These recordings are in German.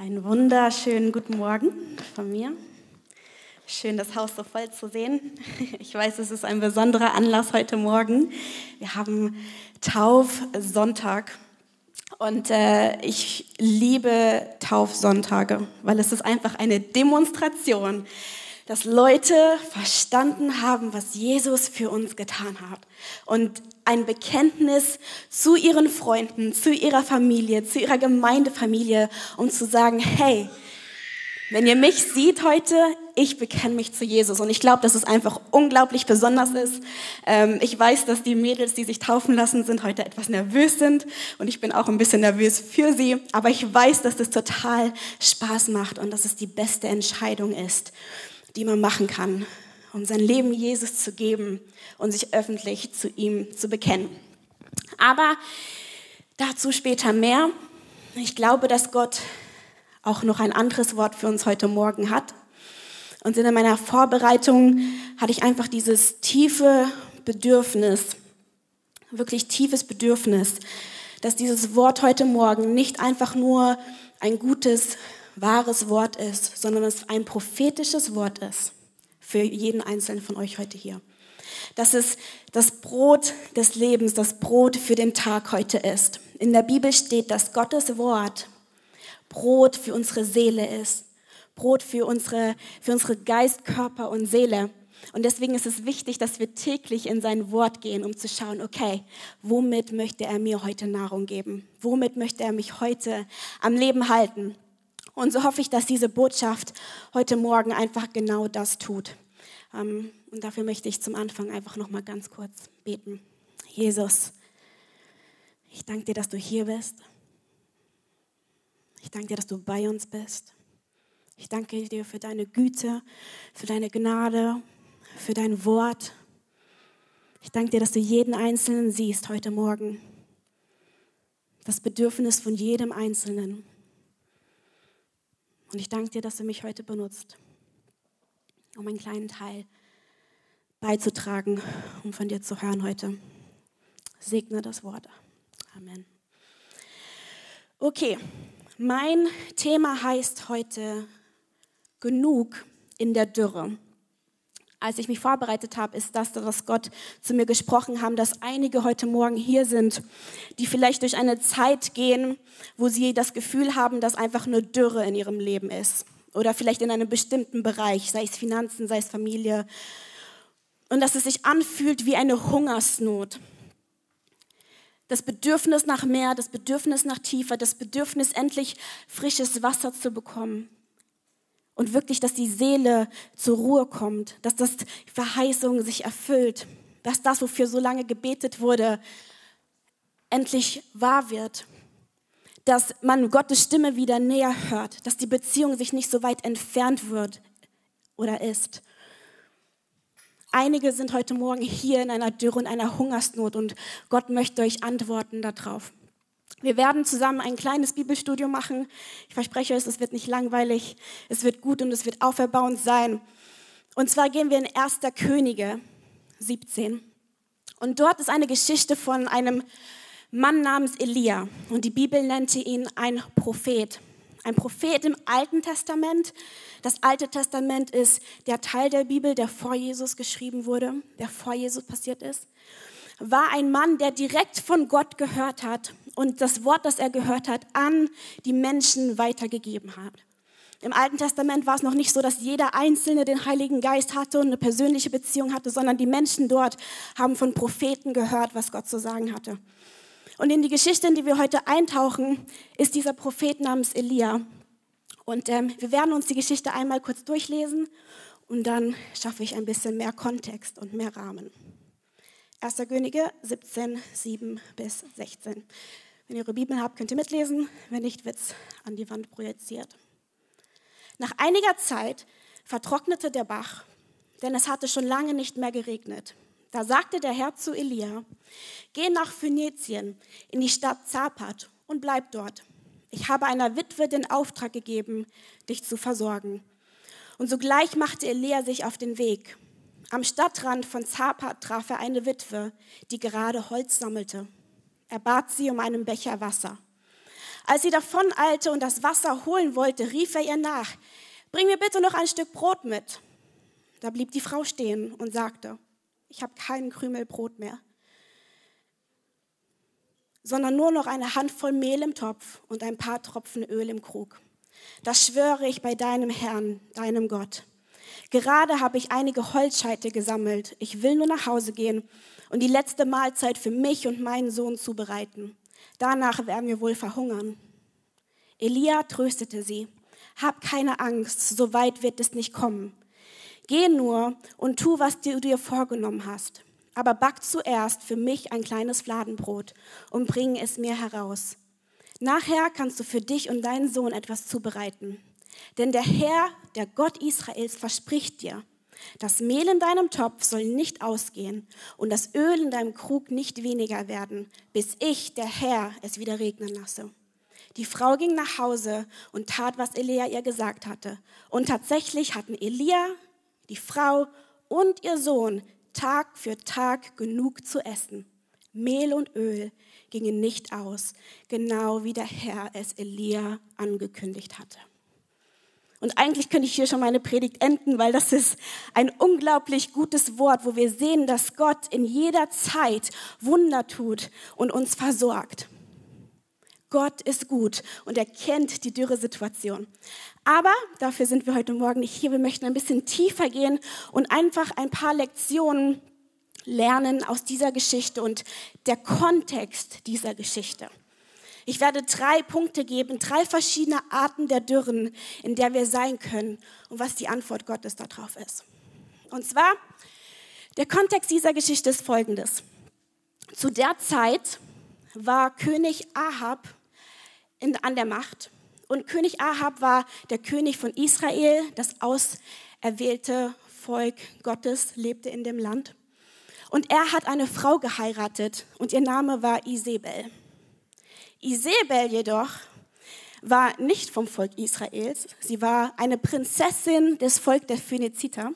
Einen wunderschönen guten Morgen von mir. Schön, das Haus so voll zu sehen. Ich weiß, es ist ein besonderer Anlass heute Morgen. Wir haben Taufsonntag und äh, ich liebe Taufsonntage, weil es ist einfach eine Demonstration, dass Leute verstanden haben, was Jesus für uns getan hat. Und ein Bekenntnis zu ihren Freunden, zu ihrer Familie, zu ihrer Gemeindefamilie, um zu sagen, hey, wenn ihr mich seht heute, ich bekenne mich zu Jesus. Und ich glaube, dass es einfach unglaublich besonders ist. Ähm, ich weiß, dass die Mädels, die sich taufen lassen, sind heute etwas nervös sind. Und ich bin auch ein bisschen nervös für sie. Aber ich weiß, dass es total Spaß macht und dass es die beste Entscheidung ist, die man machen kann, um sein Leben Jesus zu geben und sich öffentlich zu ihm zu bekennen. Aber dazu später mehr. Ich glaube, dass Gott auch noch ein anderes Wort für uns heute Morgen hat. Und in meiner Vorbereitung hatte ich einfach dieses tiefe Bedürfnis, wirklich tiefes Bedürfnis, dass dieses Wort heute Morgen nicht einfach nur ein gutes, wahres Wort ist, sondern es ein prophetisches Wort ist für jeden einzelnen von euch heute hier. Dass es das Brot des Lebens, das Brot für den Tag heute ist. In der Bibel steht, dass Gottes Wort Brot für unsere Seele ist. Brot für unsere, für unsere Geist, Körper und Seele. Und deswegen ist es wichtig, dass wir täglich in sein Wort gehen, um zu schauen, okay, womit möchte er mir heute Nahrung geben? Womit möchte er mich heute am Leben halten? Und so hoffe ich, dass diese Botschaft heute Morgen einfach genau das tut. Ähm, und dafür möchte ich zum Anfang einfach noch mal ganz kurz beten. Jesus, ich danke dir, dass du hier bist. Ich danke dir, dass du bei uns bist. Ich danke dir für deine Güte, für deine Gnade, für dein Wort. Ich danke dir, dass du jeden Einzelnen siehst heute Morgen. Das Bedürfnis von jedem Einzelnen. Und ich danke dir, dass du mich heute benutzt, um einen kleinen Teil beizutragen, um von dir zu hören heute. Segne das Wort. Amen. Okay, mein Thema heißt heute genug in der Dürre. Als ich mich vorbereitet habe, ist das, was Gott zu mir gesprochen haben, dass einige heute Morgen hier sind, die vielleicht durch eine Zeit gehen, wo sie das Gefühl haben, dass einfach eine Dürre in ihrem Leben ist. Oder vielleicht in einem bestimmten Bereich, sei es Finanzen, sei es Familie. Und dass es sich anfühlt wie eine Hungersnot. Das Bedürfnis nach mehr, das Bedürfnis nach tiefer, das Bedürfnis endlich frisches Wasser zu bekommen und wirklich, dass die Seele zur Ruhe kommt, dass das Verheißung sich erfüllt, dass das, wofür so lange gebetet wurde, endlich wahr wird, dass man Gottes Stimme wieder näher hört, dass die Beziehung sich nicht so weit entfernt wird oder ist. Einige sind heute Morgen hier in einer Dürre und einer Hungersnot und Gott möchte euch antworten darauf. Wir werden zusammen ein kleines Bibelstudium machen. Ich verspreche euch, es wird nicht langweilig, es wird gut und es wird auferbauend sein. Und zwar gehen wir in 1. Könige 17. Und dort ist eine Geschichte von einem Mann namens Elia. Und die Bibel nannte ihn ein Prophet. Ein Prophet im Alten Testament. Das Alte Testament ist der Teil der Bibel, der vor Jesus geschrieben wurde, der vor Jesus passiert ist war ein Mann, der direkt von Gott gehört hat und das Wort, das er gehört hat, an die Menschen weitergegeben hat. Im Alten Testament war es noch nicht so, dass jeder Einzelne den Heiligen Geist hatte und eine persönliche Beziehung hatte, sondern die Menschen dort haben von Propheten gehört, was Gott zu sagen hatte. Und in die Geschichte, in die wir heute eintauchen, ist dieser Prophet namens Elia. Und ähm, wir werden uns die Geschichte einmal kurz durchlesen und dann schaffe ich ein bisschen mehr Kontext und mehr Rahmen. 1. Könige 17, 7 bis 16. Wenn ihr eure Bibel habt, könnt ihr mitlesen. Wenn nicht, wird es an die Wand projiziert. Nach einiger Zeit vertrocknete der Bach, denn es hatte schon lange nicht mehr geregnet. Da sagte der Herr zu Elia, geh nach Phönizien in die Stadt Zapat und bleib dort. Ich habe einer Witwe den Auftrag gegeben, dich zu versorgen. Und sogleich machte Elia sich auf den Weg. Am Stadtrand von Zapat traf er eine Witwe, die gerade Holz sammelte. Er bat sie um einen Becher Wasser. Als sie davon eilte und das Wasser holen wollte, rief er ihr nach, bring mir bitte noch ein Stück Brot mit. Da blieb die Frau stehen und sagte, ich habe keinen Krümel Brot mehr, sondern nur noch eine Handvoll Mehl im Topf und ein paar Tropfen Öl im Krug. Das schwöre ich bei deinem Herrn, deinem Gott. Gerade habe ich einige Holzscheite gesammelt. Ich will nur nach Hause gehen und die letzte Mahlzeit für mich und meinen Sohn zubereiten. Danach werden wir wohl verhungern. Elia tröstete sie. Hab keine Angst, so weit wird es nicht kommen. Geh nur und tu, was du dir vorgenommen hast. Aber back zuerst für mich ein kleines Fladenbrot und bring es mir heraus. Nachher kannst du für dich und deinen Sohn etwas zubereiten. Denn der Herr, der Gott Israels, verspricht dir, das Mehl in deinem Topf soll nicht ausgehen und das Öl in deinem Krug nicht weniger werden, bis ich, der Herr, es wieder regnen lasse. Die Frau ging nach Hause und tat, was Elia ihr gesagt hatte. Und tatsächlich hatten Elia, die Frau und ihr Sohn Tag für Tag genug zu essen. Mehl und Öl gingen nicht aus, genau wie der Herr es Elia angekündigt hatte. Und eigentlich könnte ich hier schon meine Predigt enden, weil das ist ein unglaublich gutes Wort, wo wir sehen, dass Gott in jeder Zeit Wunder tut und uns versorgt. Gott ist gut und er kennt die Dürresituation. Aber dafür sind wir heute Morgen nicht hier. Wir möchten ein bisschen tiefer gehen und einfach ein paar Lektionen lernen aus dieser Geschichte und der Kontext dieser Geschichte. Ich werde drei Punkte geben, drei verschiedene Arten der Dürren, in der wir sein können und was die Antwort Gottes darauf ist. Und zwar, der Kontext dieser Geschichte ist folgendes. Zu der Zeit war König Ahab in, an der Macht und König Ahab war der König von Israel, das auserwählte Volk Gottes lebte in dem Land. Und er hat eine Frau geheiratet und ihr Name war Isabel. Isabel jedoch war nicht vom Volk Israels. Sie war eine Prinzessin des Volkes der Phöniziter.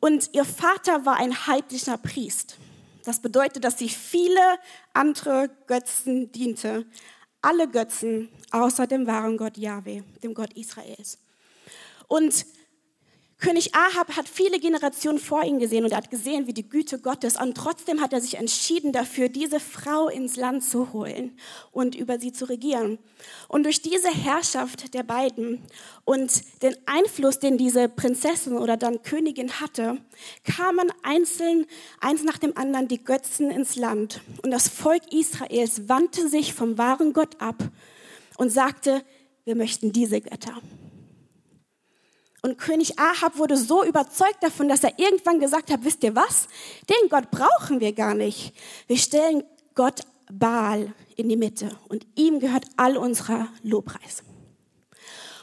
Und ihr Vater war ein heidnischer Priest. Das bedeutet, dass sie viele andere Götzen diente. Alle Götzen außer dem wahren Gott Yahweh, dem Gott Israels. Und König Ahab hat viele Generationen vor ihm gesehen und er hat gesehen, wie die Güte Gottes, und trotzdem hat er sich entschieden dafür, diese Frau ins Land zu holen und über sie zu regieren. Und durch diese Herrschaft der beiden und den Einfluss, den diese Prinzessin oder dann Königin hatte, kamen einzeln, eins nach dem anderen, die Götzen ins Land. Und das Volk Israels wandte sich vom wahren Gott ab und sagte, wir möchten diese Götter. Und König Ahab wurde so überzeugt davon, dass er irgendwann gesagt hat, wisst ihr was? Den Gott brauchen wir gar nicht. Wir stellen Gott Baal in die Mitte und ihm gehört all unser Lobpreis.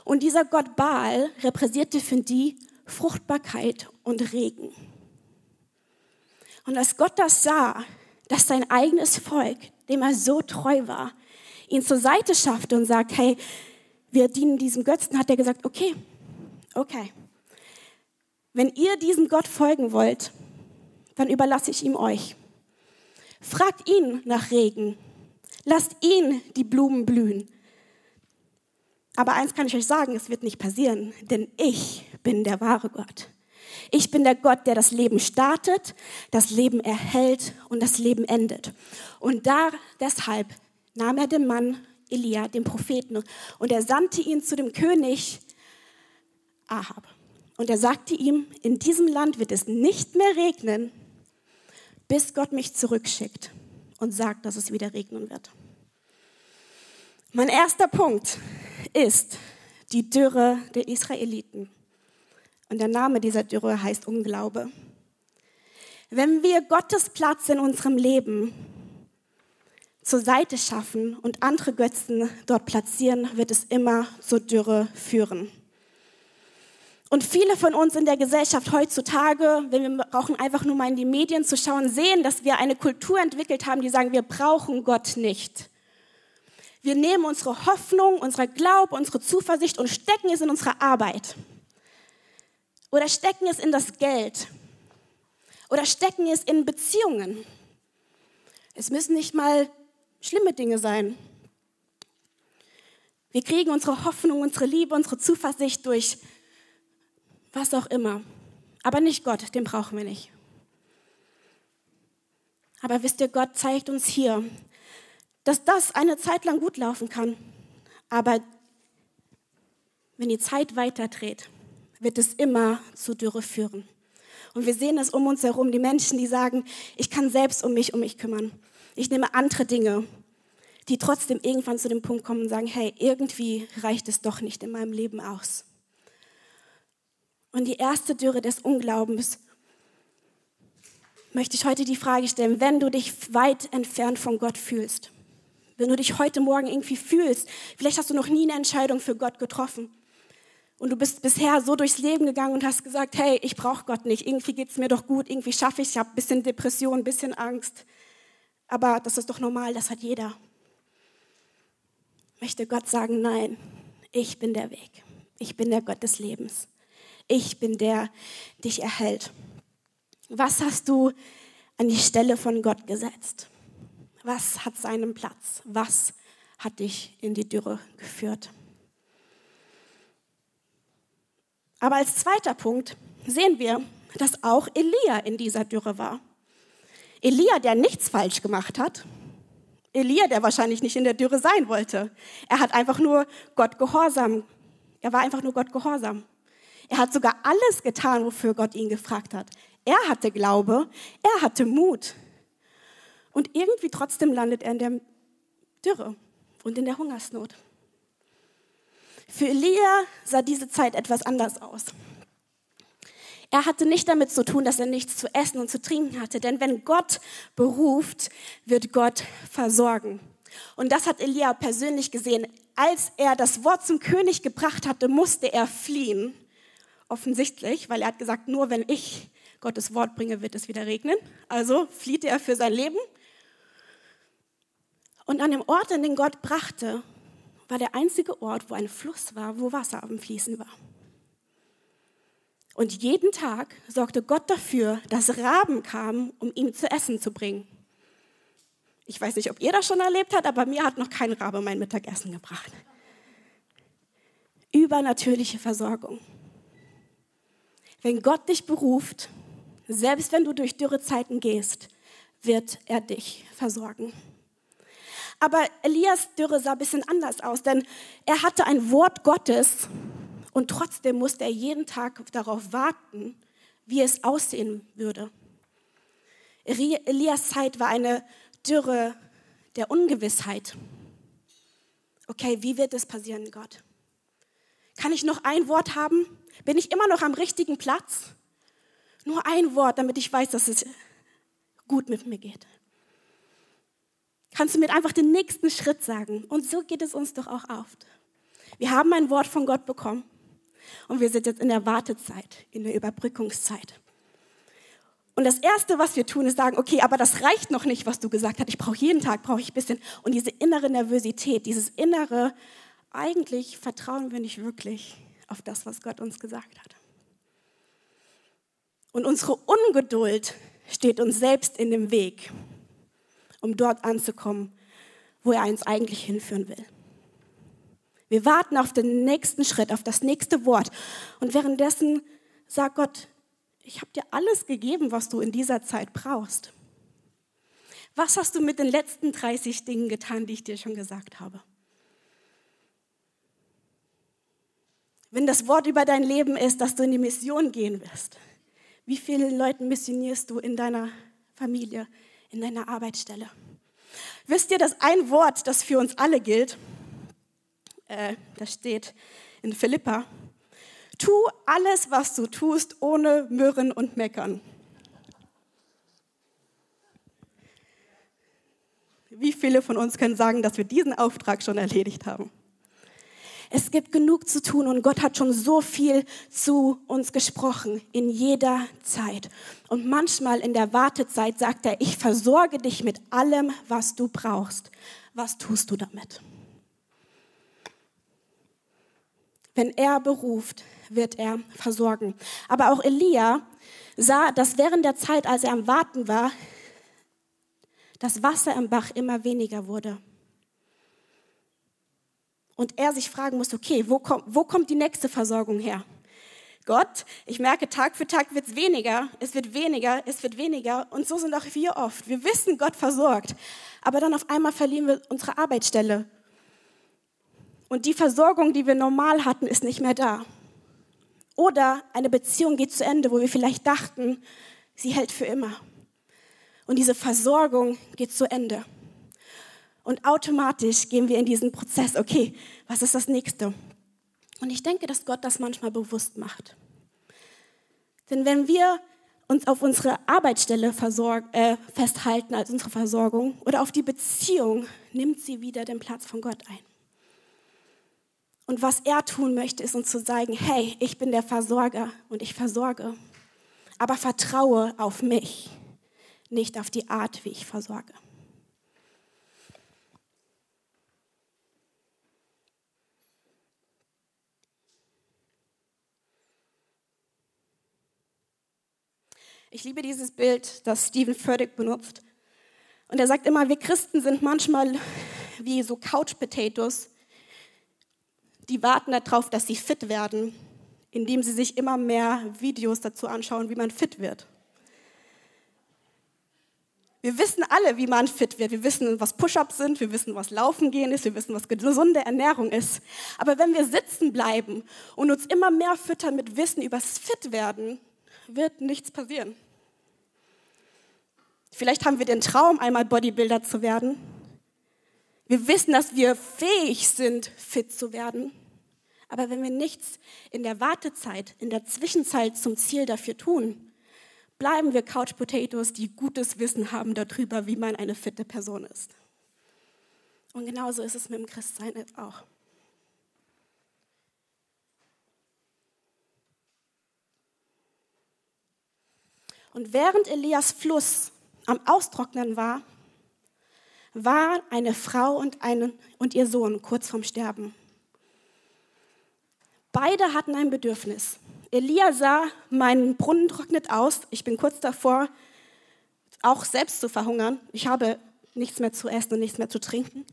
Und dieser Gott Baal repräsentierte für die Fruchtbarkeit und Regen. Und als Gott das sah, dass sein eigenes Volk, dem er so treu war, ihn zur Seite schaffte und sagt, hey, wir dienen diesem Götzen, hat er gesagt, okay, okay, wenn ihr diesem Gott folgen wollt, dann überlasse ich ihm euch. Fragt ihn nach Regen. Lasst ihn die Blumen blühen. Aber eins kann ich euch sagen, es wird nicht passieren, denn ich bin der wahre Gott. Ich bin der Gott, der das Leben startet, das Leben erhält und das Leben endet. Und da, deshalb nahm er den Mann Elia, den Propheten, und er sandte ihn zu dem König Ahab. Und er sagte ihm, in diesem Land wird es nicht mehr regnen, bis Gott mich zurückschickt und sagt, dass es wieder regnen wird. Mein erster Punkt ist die Dürre der Israeliten. Und der Name dieser Dürre heißt Unglaube. Wenn wir Gottes Platz in unserem Leben zur Seite schaffen und andere Götzen dort platzieren, wird es immer zur Dürre führen. Und viele von uns in der Gesellschaft heutzutage, wenn wir brauchen einfach nur mal in die Medien zu schauen, sehen, dass wir eine Kultur entwickelt haben, die sagen, wir brauchen Gott nicht. Wir nehmen unsere Hoffnung, unser Glaub, unsere Zuversicht und stecken es in unsere Arbeit. Oder stecken es in das Geld. Oder stecken es in Beziehungen. Es müssen nicht mal schlimme Dinge sein. Wir kriegen unsere Hoffnung, unsere Liebe, unsere Zuversicht durch was auch immer. Aber nicht Gott, den brauchen wir nicht. Aber wisst ihr, Gott zeigt uns hier, dass das eine Zeit lang gut laufen kann. Aber wenn die Zeit weiterdreht, wird es immer zu Dürre führen. Und wir sehen es um uns herum, die Menschen, die sagen, ich kann selbst um mich, um mich kümmern. Ich nehme andere Dinge, die trotzdem irgendwann zu dem Punkt kommen und sagen, hey, irgendwie reicht es doch nicht in meinem Leben aus. Und die erste Dürre des Unglaubens möchte ich heute die Frage stellen, wenn du dich weit entfernt von Gott fühlst, wenn du dich heute Morgen irgendwie fühlst, vielleicht hast du noch nie eine Entscheidung für Gott getroffen und du bist bisher so durchs Leben gegangen und hast gesagt, hey, ich brauche Gott nicht, irgendwie geht es mir doch gut, irgendwie schaffe ich es, ich habe ein bisschen Depression, ein bisschen Angst, aber das ist doch normal, das hat jeder. Möchte Gott sagen, nein, ich bin der Weg, ich bin der Gott des Lebens, ich bin der, dich erhält. Was hast du an die Stelle von Gott gesetzt? Was hat seinen Platz? Was hat dich in die Dürre geführt? Aber als zweiter Punkt sehen wir, dass auch Elia in dieser Dürre war. Elia, der nichts falsch gemacht hat. Elia, der wahrscheinlich nicht in der Dürre sein wollte. Er hat einfach nur Gott gehorsam. Er war einfach nur Gott gehorsam. Er hat sogar alles getan, wofür Gott ihn gefragt hat. Er hatte Glaube, er hatte Mut. Und irgendwie trotzdem landet er in der Dürre und in der Hungersnot. Für Elia sah diese Zeit etwas anders aus. Er hatte nicht damit zu tun, dass er nichts zu essen und zu trinken hatte, denn wenn Gott beruft, wird Gott versorgen. Und das hat Elia persönlich gesehen. Als er das Wort zum König gebracht hatte, musste er fliehen. Offensichtlich, weil er hat gesagt, nur wenn ich Gottes Wort bringe, wird es wieder regnen. Also flieht er für sein Leben. Und an dem Ort, an den Gott brachte, war der einzige Ort, wo ein Fluss war, wo Wasser am Fließen war. Und jeden Tag sorgte Gott dafür, dass Raben kamen, um ihm zu essen zu bringen. Ich weiß nicht, ob ihr das schon erlebt habt, aber mir hat noch kein Rabe mein Mittagessen gebracht. Übernatürliche Versorgung. Wenn Gott dich beruft, selbst wenn du durch dürre Zeiten gehst, wird er dich versorgen. Aber Elias Dürre sah ein bisschen anders aus, denn er hatte ein Wort Gottes und trotzdem musste er jeden Tag darauf warten, wie es aussehen würde. Elias Zeit war eine Dürre der Ungewissheit. Okay, wie wird es passieren, Gott? Kann ich noch ein Wort haben? Bin ich immer noch am richtigen Platz? Nur ein Wort, damit ich weiß, dass es gut mit mir geht kannst du mir einfach den nächsten Schritt sagen. Und so geht es uns doch auch oft. Wir haben ein Wort von Gott bekommen und wir sind jetzt in der Wartezeit, in der Überbrückungszeit. Und das Erste, was wir tun, ist sagen, okay, aber das reicht noch nicht, was du gesagt hast. Ich brauche jeden Tag, brauche ich ein bisschen. Und diese innere Nervosität, dieses innere, eigentlich vertrauen wir nicht wirklich auf das, was Gott uns gesagt hat. Und unsere Ungeduld steht uns selbst in dem Weg um dort anzukommen, wo er uns eigentlich hinführen will. Wir warten auf den nächsten Schritt, auf das nächste Wort. Und währenddessen sagt Gott, ich habe dir alles gegeben, was du in dieser Zeit brauchst. Was hast du mit den letzten 30 Dingen getan, die ich dir schon gesagt habe? Wenn das Wort über dein Leben ist, dass du in die Mission gehen wirst, wie viele Leute missionierst du in deiner Familie, in deiner Arbeitsstelle. Wisst ihr, dass ein Wort, das für uns alle gilt, äh, das steht in Philippa, tu alles, was du tust, ohne Mürren und Meckern. Wie viele von uns können sagen, dass wir diesen Auftrag schon erledigt haben? Es gibt genug zu tun und Gott hat schon so viel zu uns gesprochen in jeder Zeit. Und manchmal in der Wartezeit sagt er, ich versorge dich mit allem, was du brauchst. Was tust du damit? Wenn er beruft, wird er versorgen. Aber auch Elia sah, dass während der Zeit, als er am Warten war, das Wasser im Bach immer weniger wurde. Und er sich fragen muss, okay, wo kommt, wo kommt die nächste Versorgung her? Gott, ich merke, Tag für Tag wird es weniger, es wird weniger, es wird weniger. Und so sind auch wir oft. Wir wissen, Gott versorgt. Aber dann auf einmal verlieren wir unsere Arbeitsstelle. Und die Versorgung, die wir normal hatten, ist nicht mehr da. Oder eine Beziehung geht zu Ende, wo wir vielleicht dachten, sie hält für immer. Und diese Versorgung geht zu Ende. Und automatisch gehen wir in diesen Prozess, okay, was ist das nächste? Und ich denke, dass Gott das manchmal bewusst macht. Denn wenn wir uns auf unsere Arbeitsstelle äh, festhalten als unsere Versorgung oder auf die Beziehung, nimmt sie wieder den Platz von Gott ein. Und was er tun möchte, ist uns zu sagen, hey, ich bin der Versorger und ich versorge, aber vertraue auf mich, nicht auf die Art, wie ich versorge. Ich liebe dieses Bild, das Stephen Furtick benutzt. Und er sagt immer, wir Christen sind manchmal wie so Couch Potatoes, die warten darauf, dass sie fit werden, indem sie sich immer mehr Videos dazu anschauen, wie man fit wird. Wir wissen alle, wie man fit wird. Wir wissen, was Push-ups sind, wir wissen, was Laufen gehen ist, wir wissen, was gesunde Ernährung ist. Aber wenn wir sitzen bleiben und uns immer mehr füttern mit Wissen übers Fitwerden, wird nichts passieren. Vielleicht haben wir den Traum, einmal Bodybuilder zu werden. Wir wissen, dass wir fähig sind, fit zu werden. Aber wenn wir nichts in der Wartezeit, in der Zwischenzeit zum Ziel dafür tun, bleiben wir Couch Potatoes, die gutes Wissen haben darüber, wie man eine fitte Person ist. Und genauso ist es mit dem Christsein auch. Und während Elias Fluss am Austrocknen war, war eine Frau und, eine, und ihr Sohn kurz vorm Sterben. Beide hatten ein Bedürfnis. Elia sah, mein Brunnen trocknet aus, ich bin kurz davor, auch selbst zu verhungern. Ich habe nichts mehr zu essen und nichts mehr zu trinken.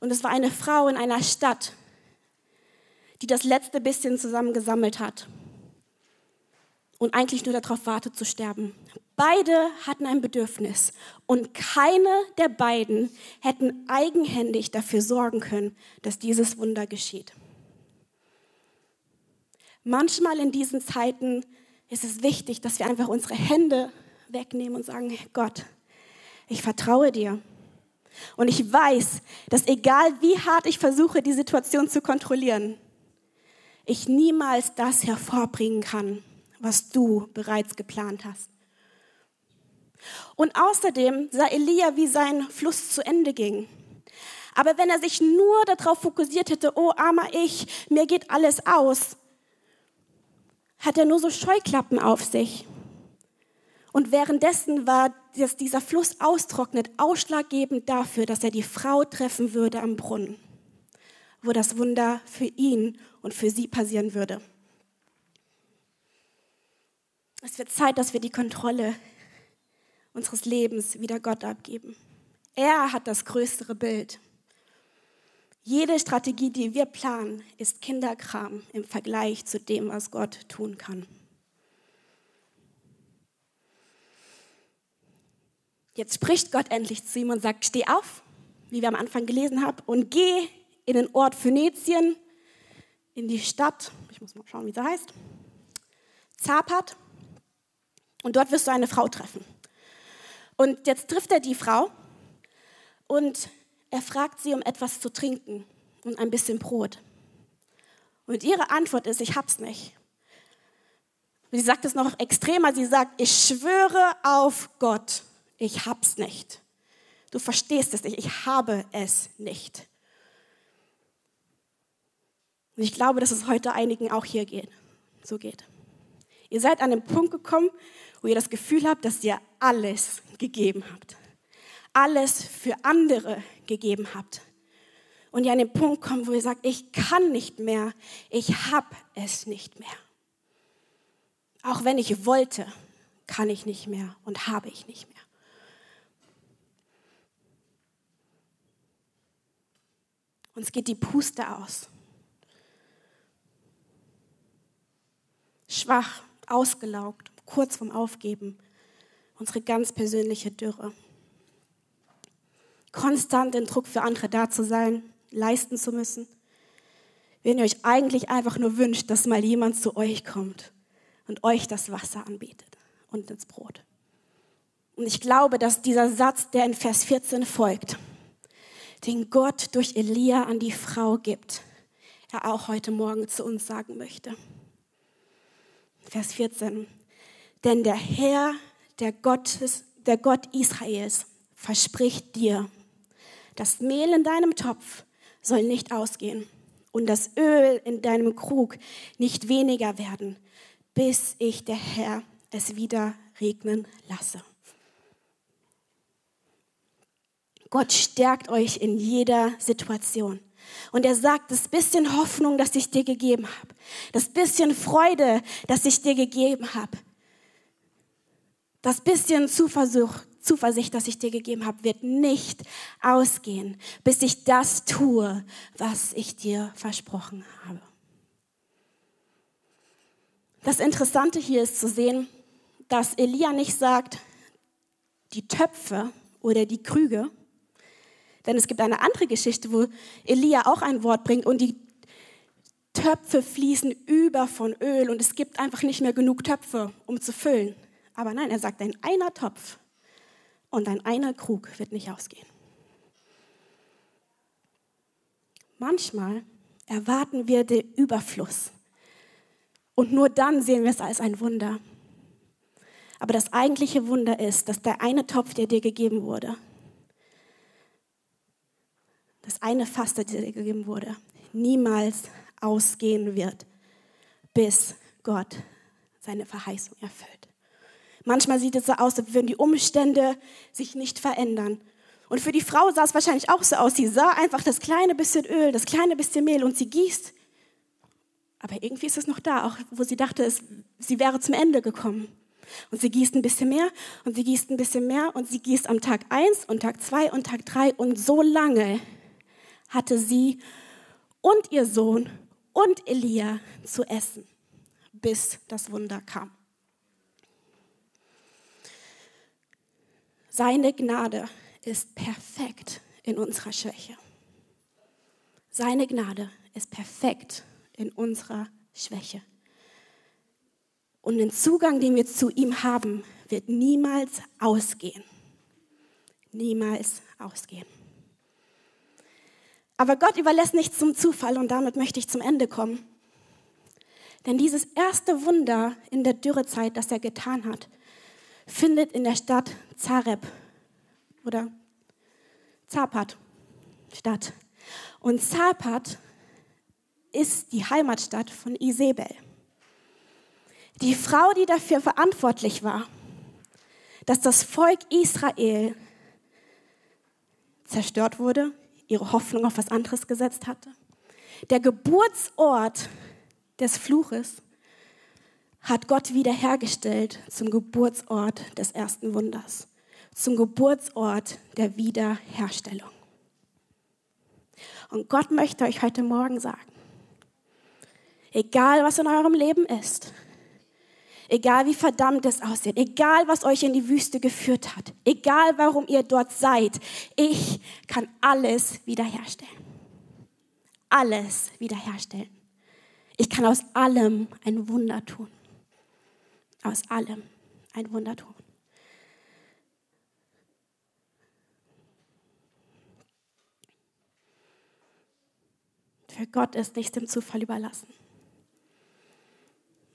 Und es war eine Frau in einer Stadt, die das letzte bisschen zusammengesammelt hat und eigentlich nur darauf wartet zu sterben. Beide hatten ein Bedürfnis und keine der beiden hätten eigenhändig dafür sorgen können, dass dieses Wunder geschieht. Manchmal in diesen Zeiten ist es wichtig, dass wir einfach unsere Hände wegnehmen und sagen, Gott, ich vertraue dir. Und ich weiß, dass egal wie hart ich versuche, die Situation zu kontrollieren, ich niemals das hervorbringen kann, was du bereits geplant hast. Und außerdem sah Elia, wie sein Fluss zu Ende ging. Aber wenn er sich nur darauf fokussiert hätte, oh armer ich, mir geht alles aus, hat er nur so Scheuklappen auf sich. Und währenddessen war dass dieser Fluss austrocknet ausschlaggebend dafür, dass er die Frau treffen würde am Brunnen, wo das Wunder für ihn und für sie passieren würde. Es wird Zeit, dass wir die Kontrolle unseres Lebens wieder Gott abgeben. Er hat das größere Bild. Jede Strategie, die wir planen, ist Kinderkram im Vergleich zu dem, was Gott tun kann. Jetzt spricht Gott endlich zu ihm und sagt, steh auf, wie wir am Anfang gelesen haben, und geh in den Ort Phönizien, in die Stadt, ich muss mal schauen, wie sie heißt, Zapat, und dort wirst du eine Frau treffen. Und jetzt trifft er die Frau und er fragt sie um etwas zu trinken und ein bisschen Brot. Und ihre Antwort ist, ich hab's nicht. Sie sagt es noch extremer, sie sagt, ich schwöre auf Gott, ich hab's nicht. Du verstehst es nicht, ich habe es nicht. Und ich glaube, dass es heute einigen auch hier geht, so geht. Ihr seid an den Punkt gekommen, wo ihr das Gefühl habt, dass ihr alles gegeben habt. Alles für andere gegeben habt. Und ihr an den Punkt kommt, wo ihr sagt, ich kann nicht mehr, ich habe es nicht mehr. Auch wenn ich wollte, kann ich nicht mehr und habe ich nicht mehr. Uns geht die Puste aus. Schwach, ausgelaugt, kurz vorm Aufgeben. Unsere ganz persönliche Dürre. Konstant den Druck für andere da zu sein, leisten zu müssen. Wenn ihr euch eigentlich einfach nur wünscht, dass mal jemand zu euch kommt und euch das Wasser anbietet und ins Brot. Und ich glaube, dass dieser Satz, der in Vers 14 folgt, den Gott durch Elia an die Frau gibt, er auch heute Morgen zu uns sagen möchte. Vers 14. Denn der Herr, der, Gottes, der Gott Israels, verspricht dir, das Mehl in deinem Topf soll nicht ausgehen und das Öl in deinem Krug nicht weniger werden, bis ich der Herr es wieder regnen lasse. Gott stärkt euch in jeder Situation. Und er sagt, das bisschen Hoffnung, das ich dir gegeben habe, das bisschen Freude, das ich dir gegeben habe, das bisschen Zuversicht, Zuversicht, das ich dir gegeben habe, wird nicht ausgehen, bis ich das tue, was ich dir versprochen habe. Das Interessante hier ist zu sehen, dass Elia nicht sagt, die Töpfe oder die Krüge, denn es gibt eine andere Geschichte, wo Elia auch ein Wort bringt und die Töpfe fließen über von Öl und es gibt einfach nicht mehr genug Töpfe, um zu füllen. Aber nein, er sagt, ein einer Topf und ein einer Krug wird nicht ausgehen. Manchmal erwarten wir den Überfluss und nur dann sehen wir es als ein Wunder. Aber das eigentliche Wunder ist, dass der eine Topf, der dir gegeben wurde, das eine Fass, das dir gegeben wurde, niemals ausgehen wird, bis Gott seine Verheißung erfüllt. Manchmal sieht es so aus, als würden die Umstände sich nicht verändern. Und für die Frau sah es wahrscheinlich auch so aus. Sie sah einfach das kleine bisschen Öl, das kleine bisschen Mehl und sie gießt. Aber irgendwie ist es noch da, auch wo sie dachte, es, sie wäre zum Ende gekommen. Und sie gießt ein bisschen mehr und sie gießt ein bisschen mehr und sie gießt am Tag eins und Tag zwei und Tag drei und so lange hatte sie und ihr Sohn und Elia zu essen, bis das Wunder kam. Seine Gnade ist perfekt in unserer Schwäche. Seine Gnade ist perfekt in unserer Schwäche. Und den Zugang, den wir zu ihm haben, wird niemals ausgehen. Niemals ausgehen. Aber Gott überlässt nichts zum Zufall und damit möchte ich zum Ende kommen. Denn dieses erste Wunder in der Dürrezeit, das er getan hat, findet in der Stadt Zareb oder Zapat statt. Und Zapat ist die Heimatstadt von Isabel. Die Frau, die dafür verantwortlich war, dass das Volk Israel zerstört wurde, ihre Hoffnung auf was anderes gesetzt hatte. Der Geburtsort des Fluches hat Gott wiederhergestellt zum Geburtsort des ersten Wunders, zum Geburtsort der Wiederherstellung. Und Gott möchte euch heute Morgen sagen, egal was in eurem Leben ist, egal wie verdammt es aussieht, egal was euch in die Wüste geführt hat, egal warum ihr dort seid, ich kann alles wiederherstellen. Alles wiederherstellen. Ich kann aus allem ein Wunder tun aus allem ein Wunder tun. Für Gott ist nichts dem Zufall überlassen.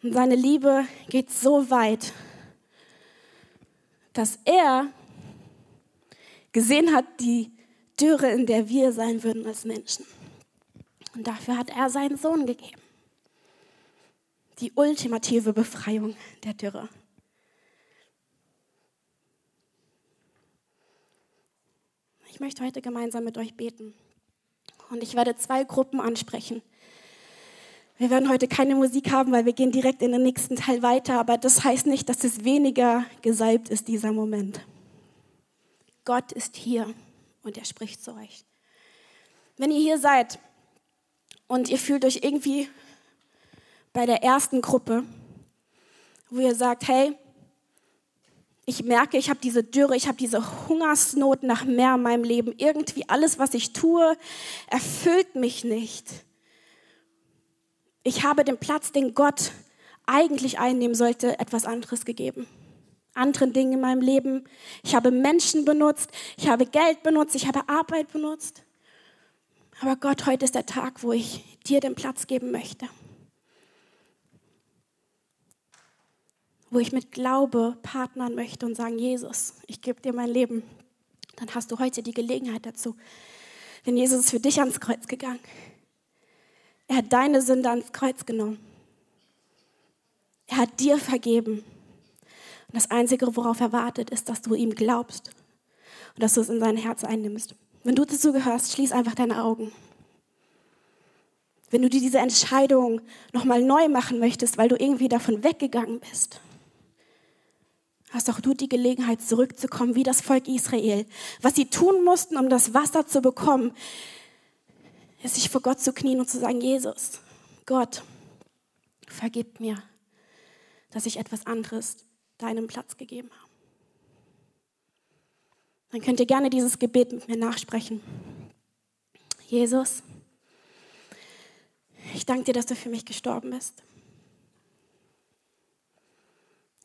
Und seine Liebe geht so weit, dass er gesehen hat, die Dürre, in der wir sein würden als Menschen. Und dafür hat er seinen Sohn gegeben die ultimative Befreiung der Dürre. Ich möchte heute gemeinsam mit euch beten. Und ich werde zwei Gruppen ansprechen. Wir werden heute keine Musik haben, weil wir gehen direkt in den nächsten Teil weiter, aber das heißt nicht, dass es weniger gesalbt ist, dieser Moment. Gott ist hier und er spricht zu euch. Wenn ihr hier seid und ihr fühlt euch irgendwie bei der ersten Gruppe, wo ihr sagt, hey, ich merke, ich habe diese Dürre, ich habe diese Hungersnot nach mehr in meinem Leben. Irgendwie alles, was ich tue, erfüllt mich nicht. Ich habe den Platz, den Gott eigentlich einnehmen sollte, etwas anderes gegeben. Anderen Dingen in meinem Leben. Ich habe Menschen benutzt, ich habe Geld benutzt, ich habe Arbeit benutzt. Aber Gott, heute ist der Tag, wo ich dir den Platz geben möchte. Wo ich mit Glaube partnern möchte und sagen, Jesus, ich gebe dir mein Leben, dann hast du heute die Gelegenheit dazu. Denn Jesus ist für dich ans Kreuz gegangen. Er hat deine Sünde ans Kreuz genommen. Er hat dir vergeben. Und das Einzige, worauf er wartet, ist, dass du ihm glaubst und dass du es in sein Herz einnimmst. Wenn du dazu gehörst, schließ einfach deine Augen. Wenn du dir diese Entscheidung nochmal neu machen möchtest, weil du irgendwie davon weggegangen bist, hast auch du die Gelegenheit, zurückzukommen wie das Volk Israel. Was sie tun mussten, um das Wasser zu bekommen, ist sich vor Gott zu knien und zu sagen, Jesus, Gott, vergib mir, dass ich etwas anderes deinem Platz gegeben habe. Dann könnt ihr gerne dieses Gebet mit mir nachsprechen. Jesus, ich danke dir, dass du für mich gestorben bist.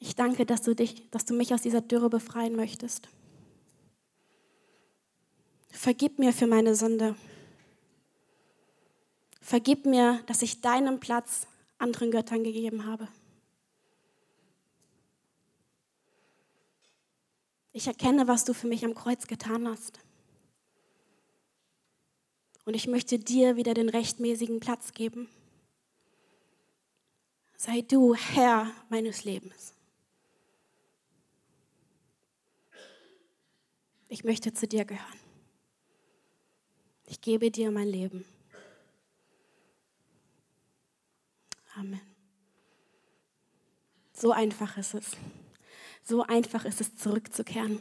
Ich danke, dass du, dich, dass du mich aus dieser Dürre befreien möchtest. Vergib mir für meine Sünde. Vergib mir, dass ich deinen Platz anderen Göttern gegeben habe. Ich erkenne, was du für mich am Kreuz getan hast. Und ich möchte dir wieder den rechtmäßigen Platz geben. Sei du Herr meines Lebens. Ich möchte zu dir gehören. Ich gebe dir mein Leben. Amen. So einfach ist es. So einfach ist es, zurückzukehren.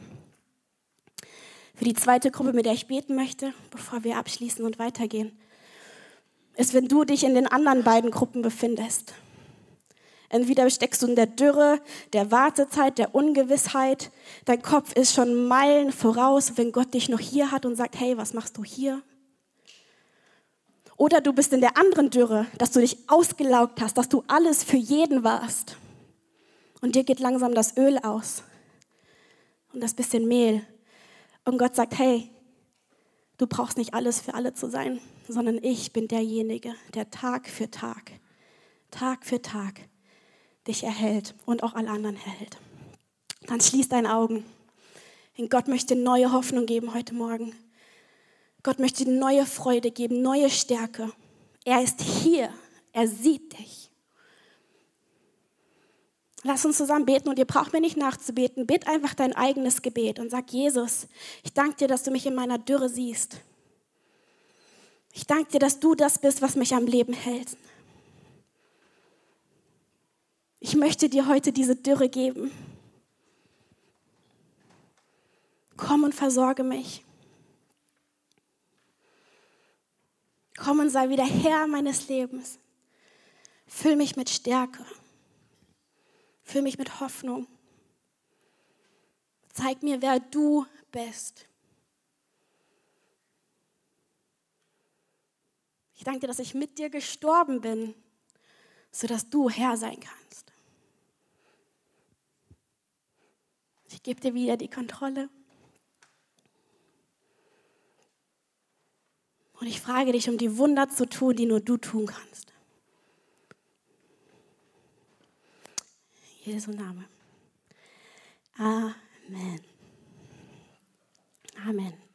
Für die zweite Gruppe, mit der ich beten möchte, bevor wir abschließen und weitergehen, ist, wenn du dich in den anderen beiden Gruppen befindest. Entweder steckst du in der Dürre, der Wartezeit, der Ungewissheit. Dein Kopf ist schon Meilen voraus, wenn Gott dich noch hier hat und sagt, hey, was machst du hier? Oder du bist in der anderen Dürre, dass du dich ausgelaugt hast, dass du alles für jeden warst. Und dir geht langsam das Öl aus und das bisschen Mehl. Und Gott sagt, hey, du brauchst nicht alles für alle zu sein, sondern ich bin derjenige, der Tag für Tag, Tag für Tag dich erhält und auch alle anderen erhält. Dann schließ deine Augen. Denn Gott möchte neue Hoffnung geben heute Morgen. Gott möchte neue Freude geben, neue Stärke. Er ist hier. Er sieht dich. Lass uns zusammen beten und ihr braucht mir nicht nachzubeten. Bet einfach dein eigenes Gebet und sag, Jesus, ich danke dir, dass du mich in meiner Dürre siehst. Ich danke dir, dass du das bist, was mich am Leben hält. Ich möchte dir heute diese Dürre geben. Komm und versorge mich. Komm und sei wieder Herr meines Lebens. Füll mich mit Stärke. Füll mich mit Hoffnung. Zeig mir, wer du bist. Ich danke dir, dass ich mit dir gestorben bin, sodass du Herr sein kannst. Ich gebe dir wieder die Kontrolle. Und ich frage dich, um die Wunder zu tun, die nur du tun kannst. Jesu Name. Amen. Amen.